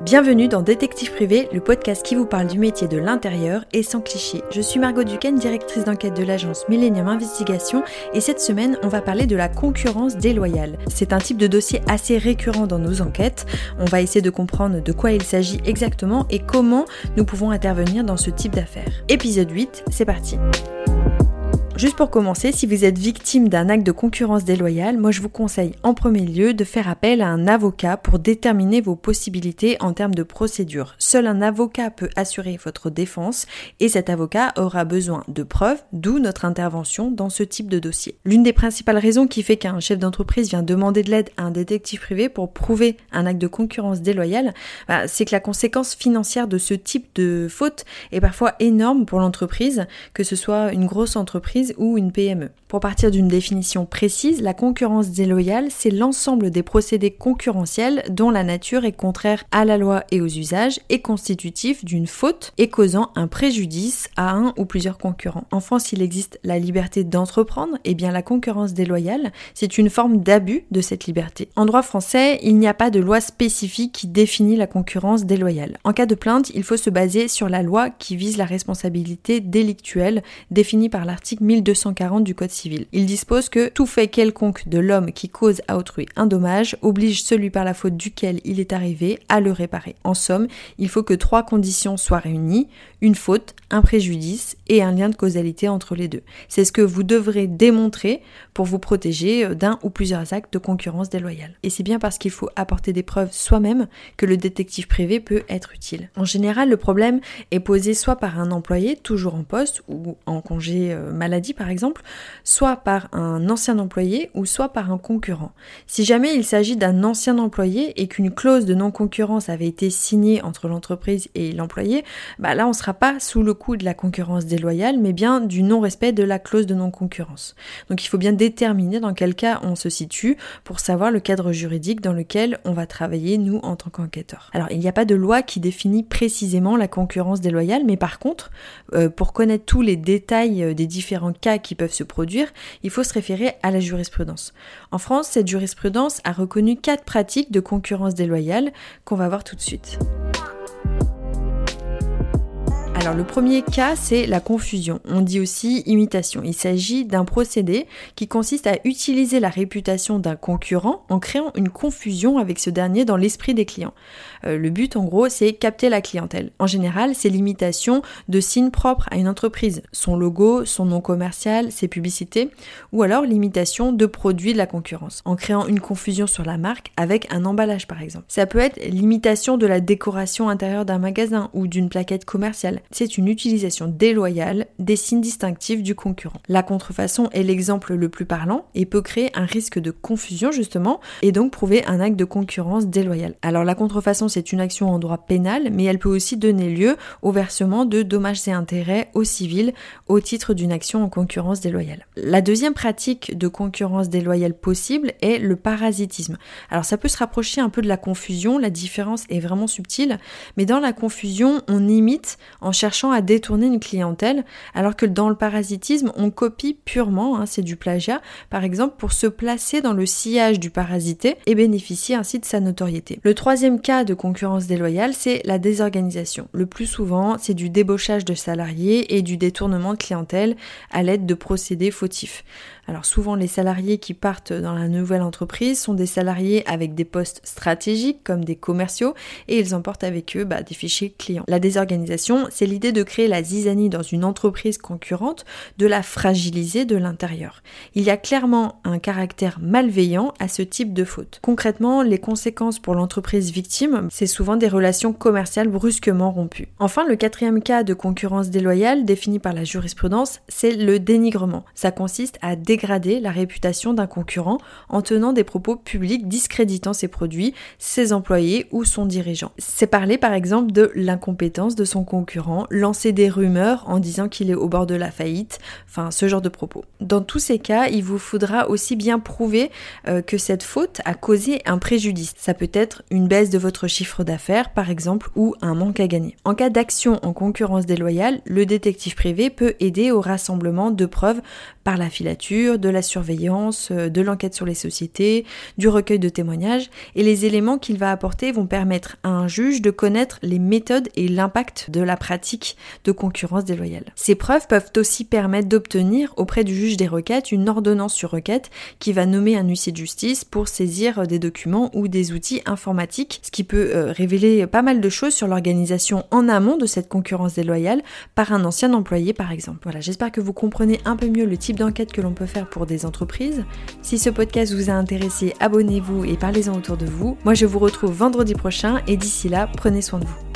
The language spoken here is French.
Bienvenue dans Détective Privé, le podcast qui vous parle du métier de l'intérieur et sans cliché. Je suis Margot Duquesne, directrice d'enquête de l'agence Millennium Investigation et cette semaine on va parler de la concurrence déloyale. C'est un type de dossier assez récurrent dans nos enquêtes. On va essayer de comprendre de quoi il s'agit exactement et comment nous pouvons intervenir dans ce type d'affaires. Épisode 8, c'est parti. Juste pour commencer, si vous êtes victime d'un acte de concurrence déloyale, moi je vous conseille en premier lieu de faire appel à un avocat pour déterminer vos possibilités en termes de procédure. Seul un avocat peut assurer votre défense et cet avocat aura besoin de preuves, d'où notre intervention dans ce type de dossier. L'une des principales raisons qui fait qu'un chef d'entreprise vient demander de l'aide à un détective privé pour prouver un acte de concurrence déloyale, bah, c'est que la conséquence financière de ce type de faute est parfois énorme pour l'entreprise, que ce soit une grosse entreprise ou une PME. Pour partir d'une définition précise, la concurrence déloyale, c'est l'ensemble des procédés concurrentiels dont la nature est contraire à la loi et aux usages et constitutif d'une faute et causant un préjudice à un ou plusieurs concurrents. En France, il existe la liberté d'entreprendre, et bien la concurrence déloyale, c'est une forme d'abus de cette liberté. En droit français, il n'y a pas de loi spécifique qui définit la concurrence déloyale. En cas de plainte, il faut se baser sur la loi qui vise la responsabilité délictuelle définie par l'article 1240 du Code civil. Il dispose que tout fait quelconque de l'homme qui cause à autrui un dommage oblige celui par la faute duquel il est arrivé à le réparer. En somme, il faut que trois conditions soient réunies, une faute, un préjudice et un lien de causalité entre les deux. C'est ce que vous devrez démontrer pour vous protéger euh, d'un ou plusieurs actes de concurrence déloyale. Et c'est bien parce qu'il faut apporter des preuves soi-même que le détective privé peut être utile. En général, le problème est posé soit par un employé toujours en poste ou en congé euh, maladie par exemple, soit par un ancien employé ou soit par un concurrent. Si jamais il s'agit d'un ancien employé et qu'une clause de non-concurrence avait été signée entre l'entreprise et l'employé, bah là on sera pas sous le coup de la concurrence déloyale, mais bien du non-respect de la clause de non-concurrence. Donc il faut bien déterminer dans quel cas on se situe pour savoir le cadre juridique dans lequel on va travailler nous en tant qu'enquêteurs. Alors il n'y a pas de loi qui définit précisément la concurrence déloyale, mais par contre, euh, pour connaître tous les détails euh, des différents cas qui peuvent se produire, il faut se référer à la jurisprudence. En France, cette jurisprudence a reconnu quatre pratiques de concurrence déloyale qu'on va voir tout de suite. Alors le premier cas, c'est la confusion. On dit aussi imitation. Il s'agit d'un procédé qui consiste à utiliser la réputation d'un concurrent en créant une confusion avec ce dernier dans l'esprit des clients. Euh, le but en gros, c'est capter la clientèle. En général, c'est l'imitation de signes propres à une entreprise, son logo, son nom commercial, ses publicités, ou alors l'imitation de produits de la concurrence, en créant une confusion sur la marque avec un emballage par exemple. Ça peut être l'imitation de la décoration intérieure d'un magasin ou d'une plaquette commerciale c'est une utilisation déloyale des signes distinctifs du concurrent. La contrefaçon est l'exemple le plus parlant et peut créer un risque de confusion justement et donc prouver un acte de concurrence déloyale. Alors la contrefaçon c'est une action en droit pénal mais elle peut aussi donner lieu au versement de dommages et intérêts au civil au titre d'une action en concurrence déloyale. La deuxième pratique de concurrence déloyale possible est le parasitisme. Alors ça peut se rapprocher un peu de la confusion, la différence est vraiment subtile, mais dans la confusion on imite en cherchant à détourner une clientèle, alors que dans le parasitisme, on copie purement, hein, c'est du plagiat, par exemple pour se placer dans le sillage du parasité et bénéficier ainsi de sa notoriété. Le troisième cas de concurrence déloyale, c'est la désorganisation. Le plus souvent, c'est du débauchage de salariés et du détournement de clientèle à l'aide de procédés fautifs. Alors souvent les salariés qui partent dans la nouvelle entreprise sont des salariés avec des postes stratégiques comme des commerciaux et ils emportent avec eux bah, des fichiers clients. La désorganisation, c'est l'idée de créer la zizanie dans une entreprise concurrente, de la fragiliser de l'intérieur. Il y a clairement un caractère malveillant à ce type de faute. Concrètement, les conséquences pour l'entreprise victime, c'est souvent des relations commerciales brusquement rompues. Enfin, le quatrième cas de concurrence déloyale défini par la jurisprudence, c'est le dénigrement. Ça consiste à dégrader la réputation d'un concurrent en tenant des propos publics discréditant ses produits, ses employés ou son dirigeant. C'est parler par exemple de l'incompétence de son concurrent lancer des rumeurs en disant qu'il est au bord de la faillite, enfin ce genre de propos. Dans tous ces cas, il vous faudra aussi bien prouver euh, que cette faute a causé un préjudice. Ça peut être une baisse de votre chiffre d'affaires par exemple ou un manque à gagner. En cas d'action en concurrence déloyale, le détective privé peut aider au rassemblement de preuves par la filature, de la surveillance, euh, de l'enquête sur les sociétés, du recueil de témoignages, et les éléments qu'il va apporter vont permettre à un juge de connaître les méthodes et l'impact de la pratique de concurrence déloyale. Ces preuves peuvent aussi permettre d'obtenir auprès du juge des requêtes une ordonnance sur requête qui va nommer un huissier de justice pour saisir des documents ou des outils informatiques, ce qui peut euh, révéler pas mal de choses sur l'organisation en amont de cette concurrence déloyale par un ancien employé par exemple. Voilà, j'espère que vous comprenez un peu mieux le type d'enquête que l'on peut faire pour des entreprises. Si ce podcast vous a intéressé, abonnez-vous et parlez-en autour de vous. Moi je vous retrouve vendredi prochain et d'ici là, prenez soin de vous.